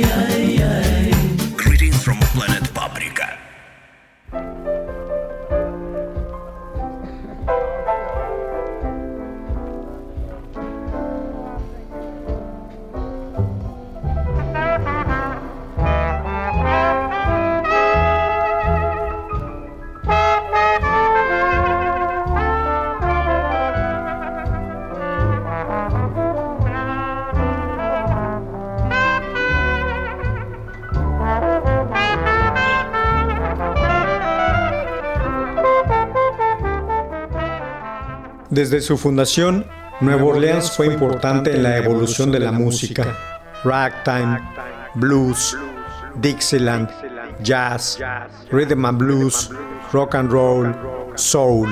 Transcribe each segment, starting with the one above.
Ay. Desde su fundación, Nueva Orleans fue importante en la evolución de la música. Ragtime, blues, Dixieland, jazz, rhythm and blues, rock and roll, soul.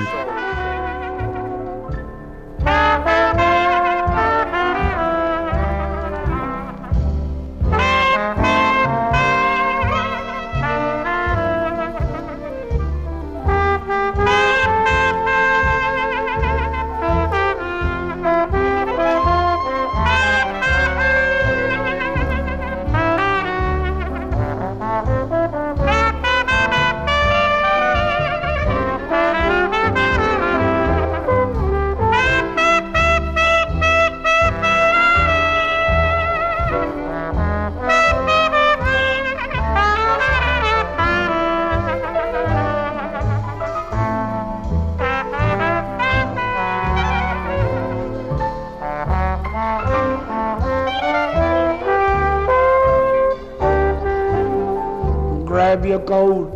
Coat.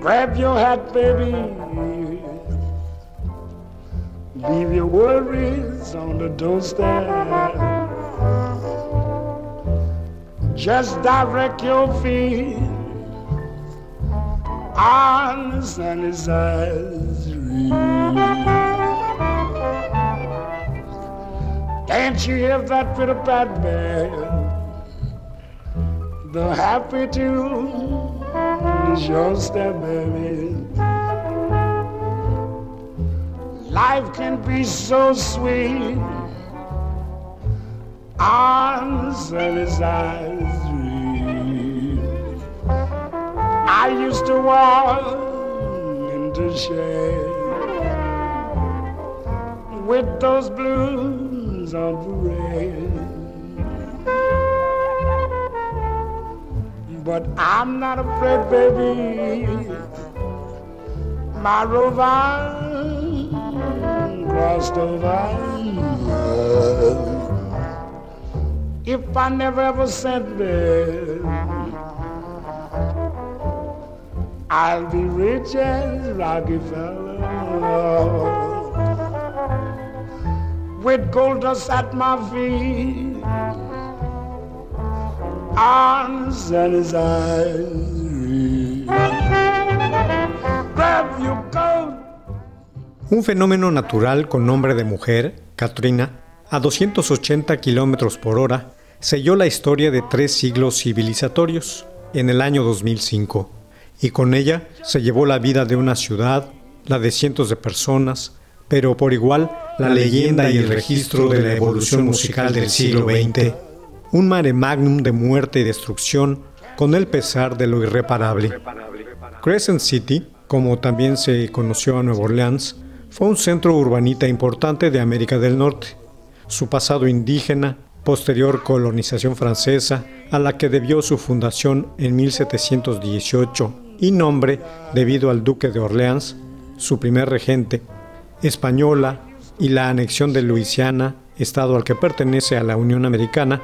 Grab your hat, baby. Leave your worries on the doorstep. Just direct your feet on the sunny side. Can't you hear that pretty pat band? The happy tune is your step, baby. Life can be so sweet on the sunny side. I used to walk into shade with those blues on parade. But I'm not afraid, baby. My rover crossed over. If I never ever sent there, I'll be rich as Rockefeller. With gold dust at my feet Un fenómeno natural con nombre de mujer, Katrina, a 280 kilómetros por hora, selló la historia de tres siglos civilizatorios en el año 2005, y con ella se llevó la vida de una ciudad, la de cientos de personas, pero por igual la leyenda y el registro de la evolución musical del siglo XX, un mare magnum de muerte y destrucción con el pesar de lo irreparable. Crescent City, como también se conoció a Nueva Orleans, fue un centro urbanita importante de América del Norte. Su pasado indígena, posterior colonización francesa, a la que debió su fundación en 1718, y nombre debido al duque de Orleans, su primer regente, española, y la anexión de Luisiana, estado al que pertenece a la Unión Americana,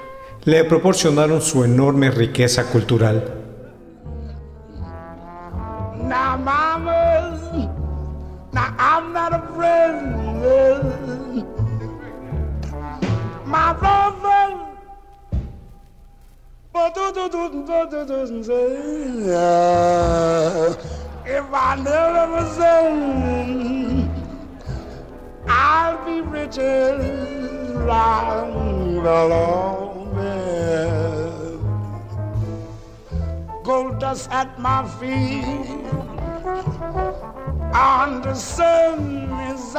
le proporcionaron su enorme riqueza cultural. If I never I'll be along Gold dust at my feet. On the sun is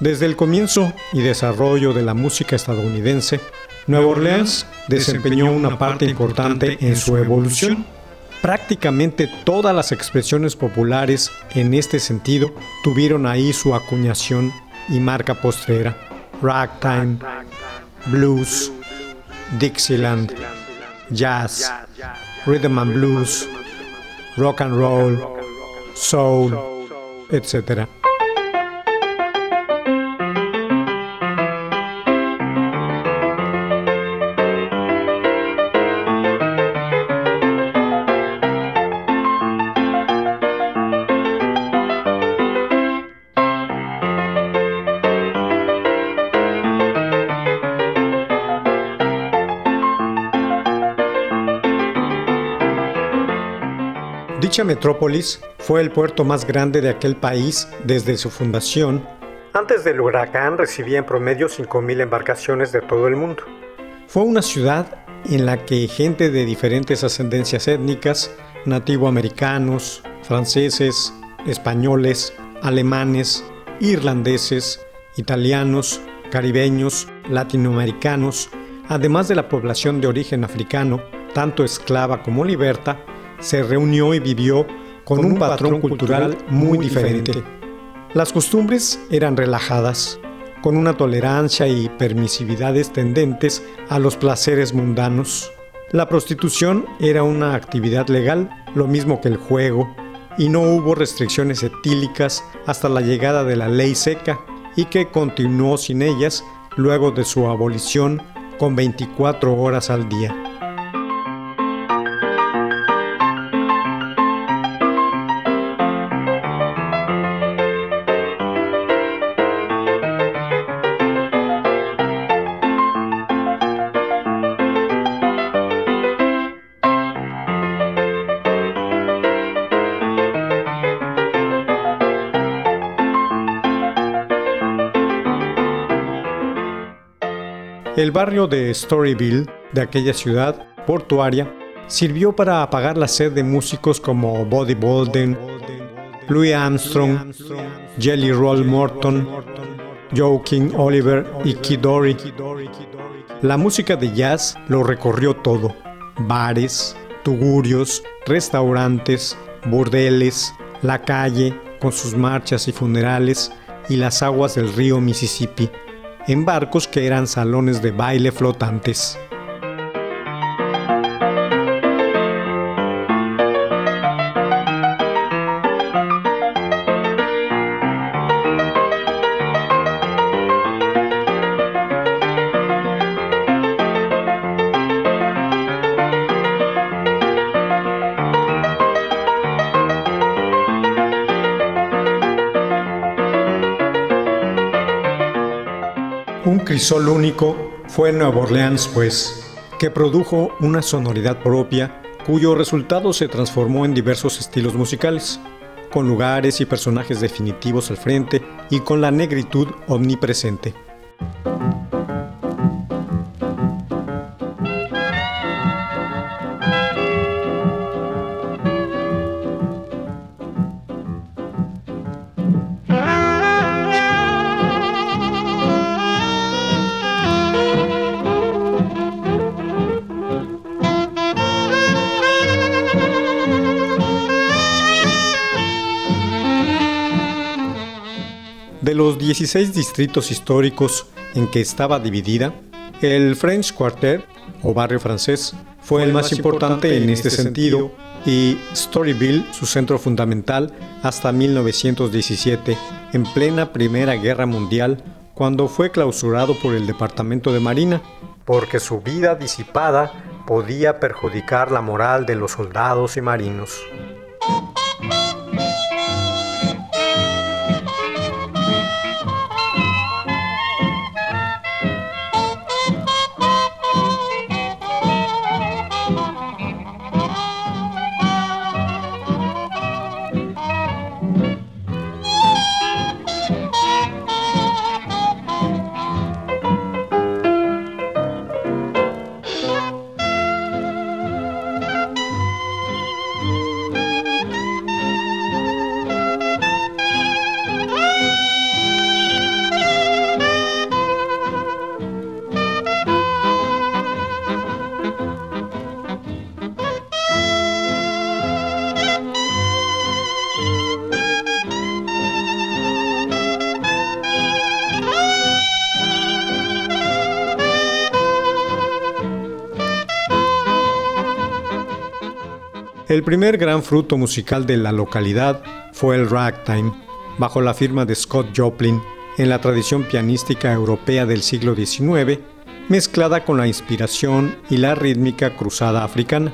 Desde el comienzo y desarrollo de la música estadounidense, Nueva Orleans desempeñó una parte importante en su evolución. Prácticamente todas las expresiones populares en este sentido tuvieron ahí su acuñación y marca postrera. Ragtime, blues, Dixieland, jazz, rhythm and blues, rock and roll, soul, etc. Dicha metrópolis fue el puerto más grande de aquel país desde su fundación. Antes del huracán recibía en promedio 5.000 embarcaciones de todo el mundo. Fue una ciudad en la que gente de diferentes ascendencias étnicas, nativoamericanos, franceses, españoles, alemanes, irlandeses, italianos, caribeños, latinoamericanos, además de la población de origen africano, tanto esclava como liberta, se reunió y vivió con, un, patrón, cultural muy diferente. Las costumbres eran relajadas, con una tolerancia y permisividades tendentes a los placeres mundanos. La prostitución era una actividad legal, lo mismo que el juego, y no hubo restricciones etílicas hasta la llegada de la ley seca y que continuó sin ellas luego de su abolición con 24 horas al día. El barrio de Storyville, de aquella ciudad portuaria, sirvió para apagar la sed de músicos como Buddy Bolden, Louis Armstrong, Jelly Roll Morton, Joe King Oliver y Kidori. La música de jazz lo recorrió todo. Bares, tugurios, restaurantes, burdeles, la calle, con sus marchas y funerales, y las aguas del río Mississippi, en barcos que eran salones de baile flotantes. Crisol único fue Nueva Orleans, pues, que produjo una sonoridad propia cuyo resultado se transformó en diversos estilos musicales, con lugares y personajes definitivos al frente y con la negritud omnipresente. De los 16 distritos históricos en que estaba dividida, el French Quarter, o barrio francés, fue el más importante en este sentido y Storyville su centro fundamental hasta 1917, en plena Primera Guerra Mundial, cuando fue clausurado por el Departamento de Marina, porque su vida disipada podía perjudicar la moral de los soldados y marinos. El primer gran fruto musical de la localidad fue el ragtime, bajo la firma de Scott Joplin, en la tradición pianística europea del siglo XIX, mezclada con la inspiración y la rítmica cruzada africana.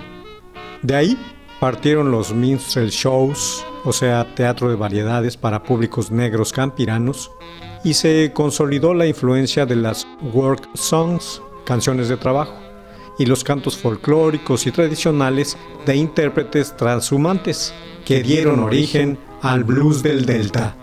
De ahí partieron los minstrel shows, o sea, teatro de variedades para públicos negros campiranos, y se consolidó la influencia de las work songs, canciones de trabajo y los cantos folclóricos y tradicionales de intérpretes transhumantes que dieron origen al blues del Delta.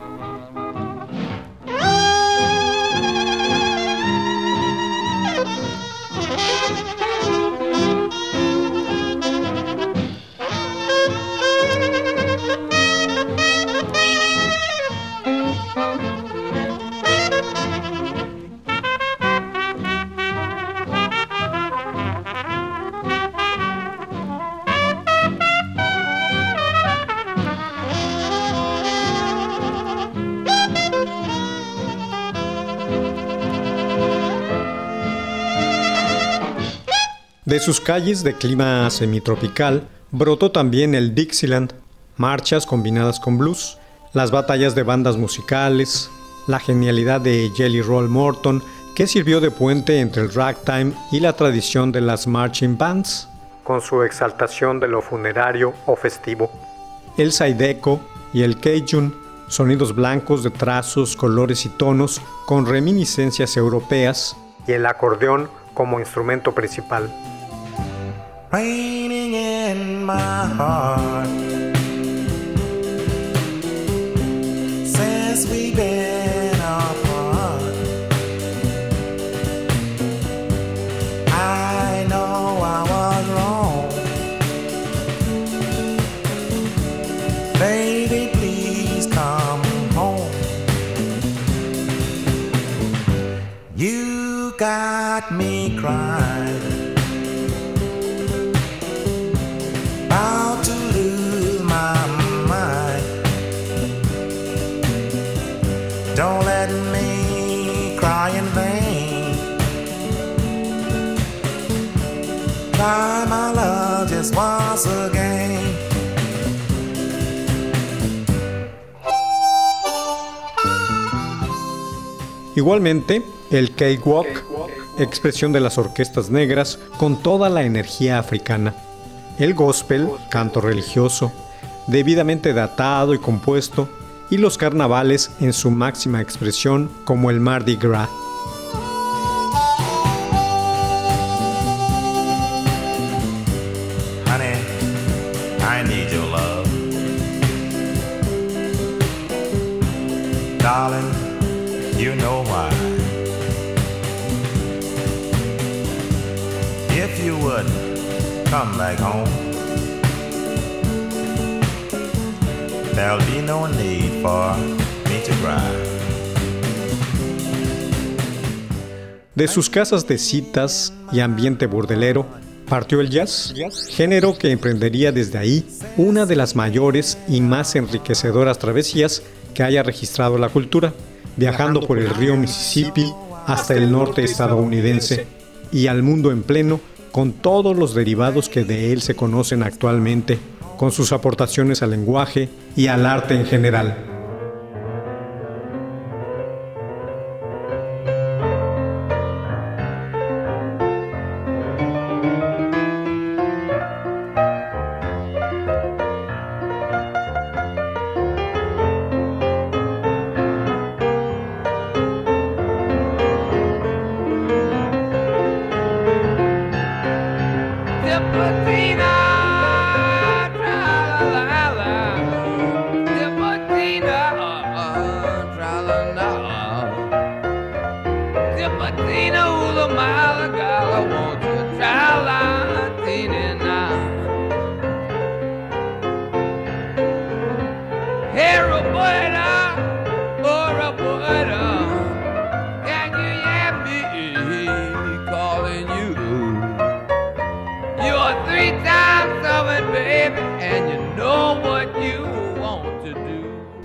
Sus calles de clima semitropical brotó también el Dixieland, marchas combinadas con blues, las batallas de bandas musicales, la genialidad de Jelly Roll Morton, que sirvió de puente entre el ragtime y la tradición de las marching bands, con su exaltación de lo funerario o festivo. El saideco y el cajun, sonidos blancos de trazos, colores y tonos con reminiscencias europeas, y el acordeón como instrumento principal. Raining in my heart Don't let me cry in vain. My love just once again. Igualmente, el cakewalk, expresión de las orquestas negras con toda la energía africana. El gospel, canto religioso, debidamente datado y compuesto, y los carnavales en su máxima expresión como el Mardi Gras. Darling, you know why. If you would come back home, there'll be no need for me to cry. De sus casas de citas y ambiente bordelero, partió el jazz, género que emprendería desde ahí una de las mayores y más enriquecedoras travesías que haya registrado la cultura, viajando por el río Mississippi hasta el norte estadounidense y al mundo en pleno con todos los derivados que de él se conocen actualmente, con sus aportaciones al lenguaje y al arte en general.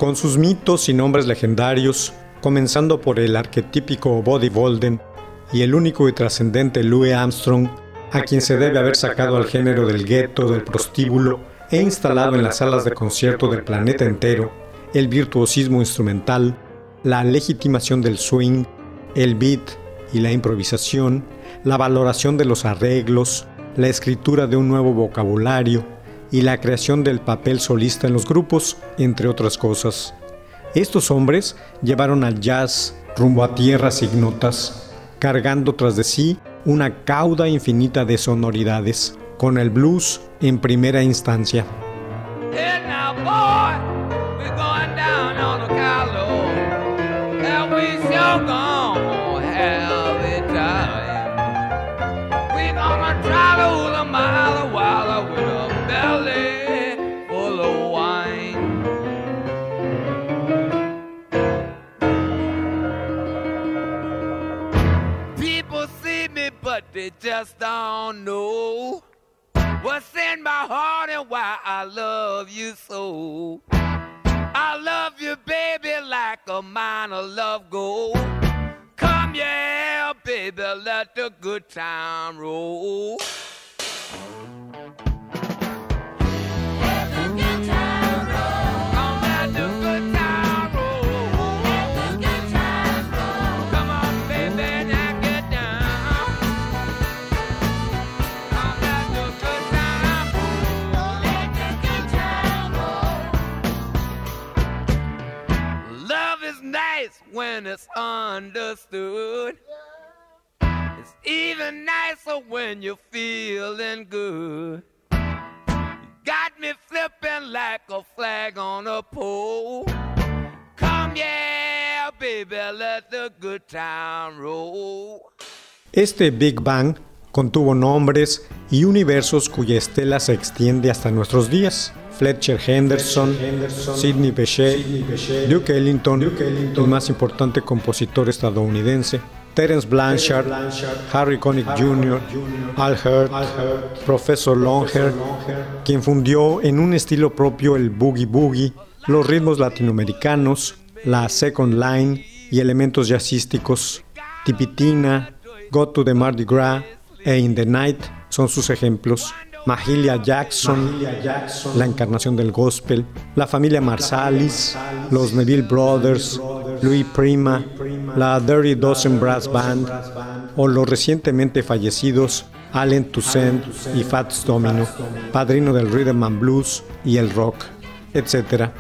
Con sus mitos y nombres legendarios, comenzando por el arquetípico Body Bolden y el único y trascendente Louis Armstrong, a quien se debe haber sacado al género del gueto, del prostíbulo e instalado en las salas de concierto del planeta entero, el virtuosismo instrumental, la legitimación del swing, el beat y la improvisación, la valoración de los arreglos, la escritura de un nuevo vocabulario y la creación del papel solista en los grupos, entre otras cosas. Estos hombres llevaron al jazz rumbo a tierras ignotas, cargando tras de sí una cauda infinita de sonoridades, con el blues en primera instancia. Belly full of wine. People see me, but they just don't know what's in my heart and why I love you so. I love you, baby, like a mine of love gold. Come, yeah, baby, let the good time roll. Understood. It's even nicer when you're feeling good. You got me flipping like a flag on a pole. Come, yeah, baby, let the good time roll. Este Big Bang contuvo nombres y universos cuya estela se extiende hasta nuestros días. Fletcher Henderson, Sidney Bechet, Duke Ellington, el más importante compositor estadounidense, Terence Blanchard, Harry Connick Jr., Al Hurt, Professor Longhair, quien fundió en un estilo propio el boogie boogie, los ritmos latinoamericanos, la second line y elementos jazzísticos. Tipitina, Go to the Mardi Gras e In the Night son sus ejemplos. Mahalia Jackson, la encarnación del gospel, la familia Marsalis, los Neville Brothers, Louis Prima, la Dirty Dozen Brass Band o los recientemente fallecidos Allen Toussaint y Fats Domino, padrino del rhythm and blues y el rock, etc.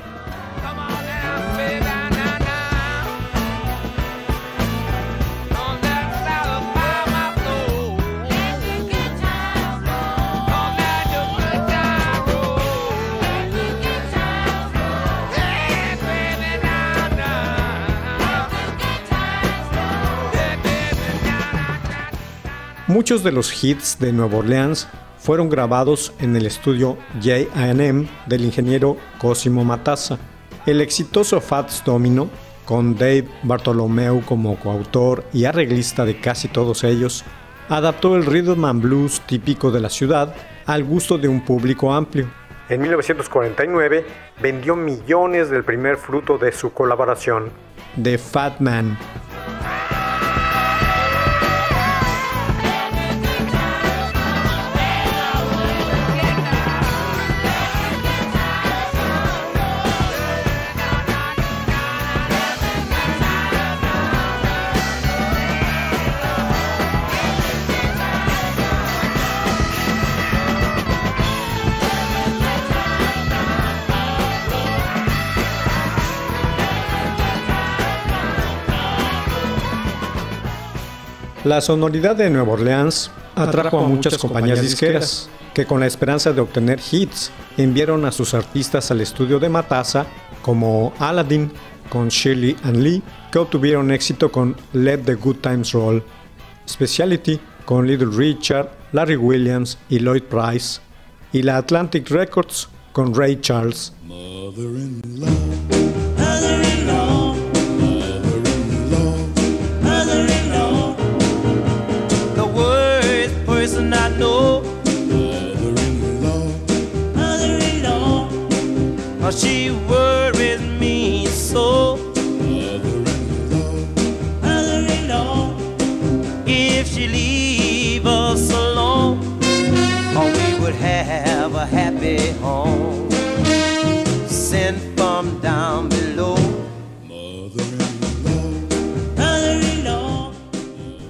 Muchos de los hits de Nueva Orleans fueron grabados en el estudio J&M del ingeniero Cosimo Matassa. El exitoso Fats Domino, con Dave Bartolomeu como coautor y arreglista de casi todos ellos, adaptó el rhythm and blues típico de la ciudad al gusto de un público amplio. En 1949 vendió millones del primer fruto de su colaboración, The Fat Man. La sonoridad de Nueva Orleans atrajo a muchas compañías disqueras que con la esperanza de obtener hits enviaron a sus artistas al estudio de Matassa como Aladdin con Shirley and Lee que obtuvieron éxito con Let the Good Times Roll, Speciality con Little Richard, Larry Williams y Lloyd Price y la Atlantic Records con Ray Charles.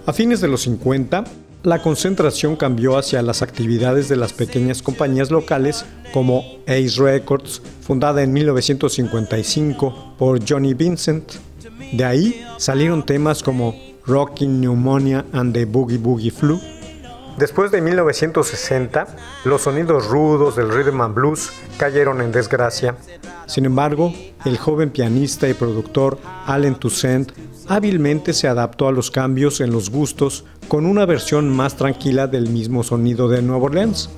A fines de los 50, la concentración cambió hacia las actividades de las pequeñas compañías locales como Ace Records, fundada en 1955 por Johnny Vincent. De ahí salieron temas como Rocking Pneumonia and the Boogie Boogie Flu. Después de 1960, los sonidos rudos del rhythm and blues cayeron en desgracia. Sin embargo, el joven pianista y productor Allen Toussaint hábilmente se adaptó a los cambios en los gustos con una versión más tranquila del mismo sonido de Nueva Orleans.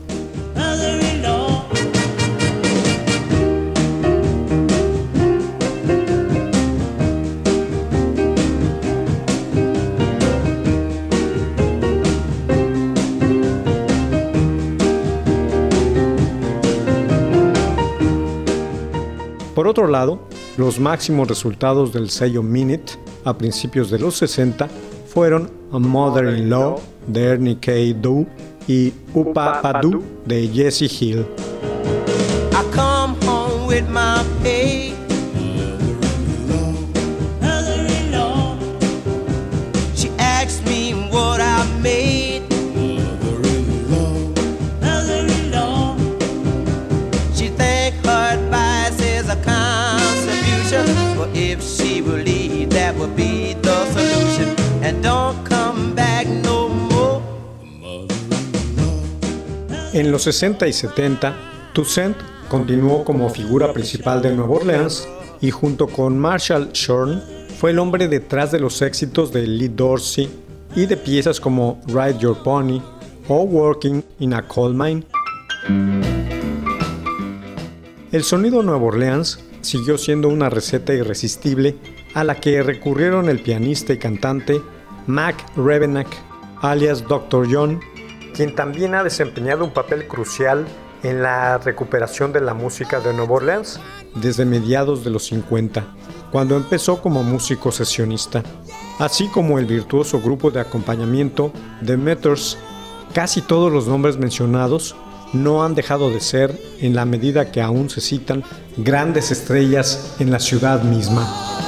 Por otro lado, los máximos resultados del sello Minute a principios de los 60 fueron A Mother-in-Law de Ernie K. Doe y Upa Padu de Jesse Hill. I come home with my pay. En los 60 y 70, Toussaint continuó como figura principal de Nueva Orleans y junto con Marshall Shorn fue el hombre detrás de los éxitos de Lee Dorsey y de piezas como Ride Your Pony o Working in a Coal Mine. El sonido Nueva Orleans siguió siendo una receta irresistible a la que recurrieron el pianista y cantante Mac Revenack, alias Dr. John, quien también ha desempeñado un papel crucial en la recuperación de la música de Nueva Orleans desde mediados de los 50, cuando empezó como músico sesionista, así como el virtuoso grupo de acompañamiento The Meters. Casi todos los nombres mencionados no han dejado de ser, en la medida que aún se citan, grandes estrellas en la ciudad misma.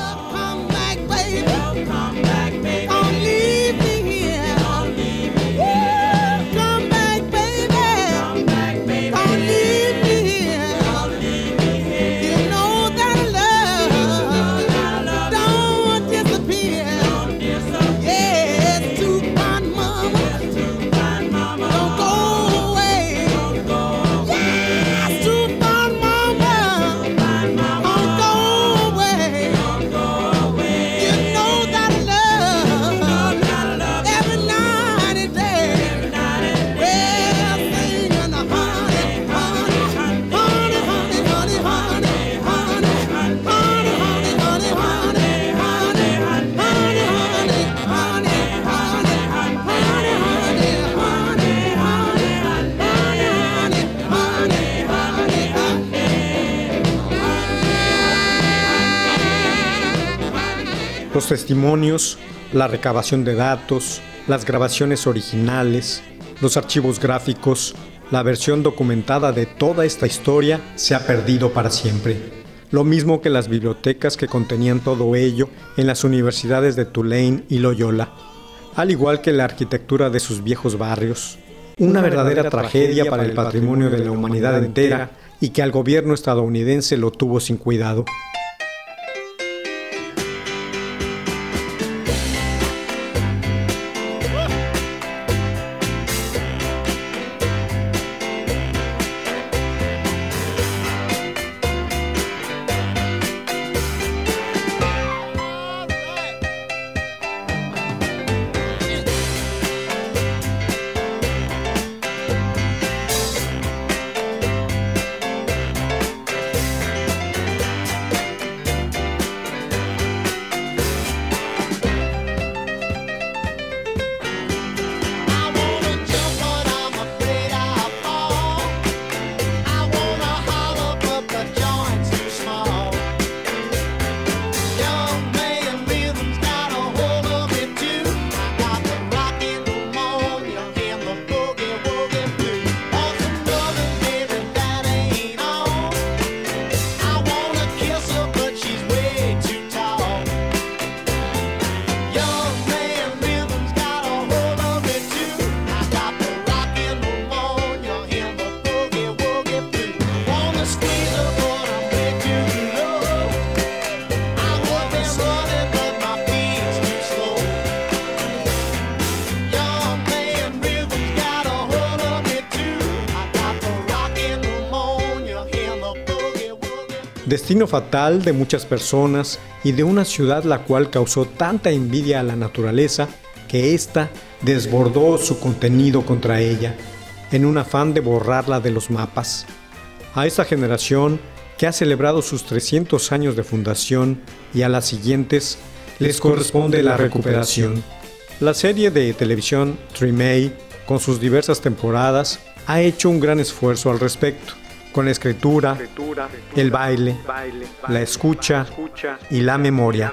Los testimonios, la recabación de datos, las grabaciones originales, los archivos gráficos, la versión documentada de toda esta historia se ha perdido para siempre. Lo mismo que las bibliotecas que contenían todo ello en las universidades de Tulane y Loyola, al igual que la arquitectura de sus viejos barrios. Una verdadera tragedia para el patrimonio de la humanidad entera y que al gobierno estadounidense lo tuvo sin cuidado. Destino fatal de muchas personas y de una ciudad la cual causó tanta envidia a la naturaleza que ésta desbordó su contenido contra ella, en un afán de borrarla de los mapas. A esta generación, que ha celebrado sus 300 años de fundación, y a las siguientes, les corresponde la recuperación. La serie de televisión Trimay, con sus diversas temporadas, ha hecho un gran esfuerzo al respecto con la escritura, el baile, la escucha y la memoria.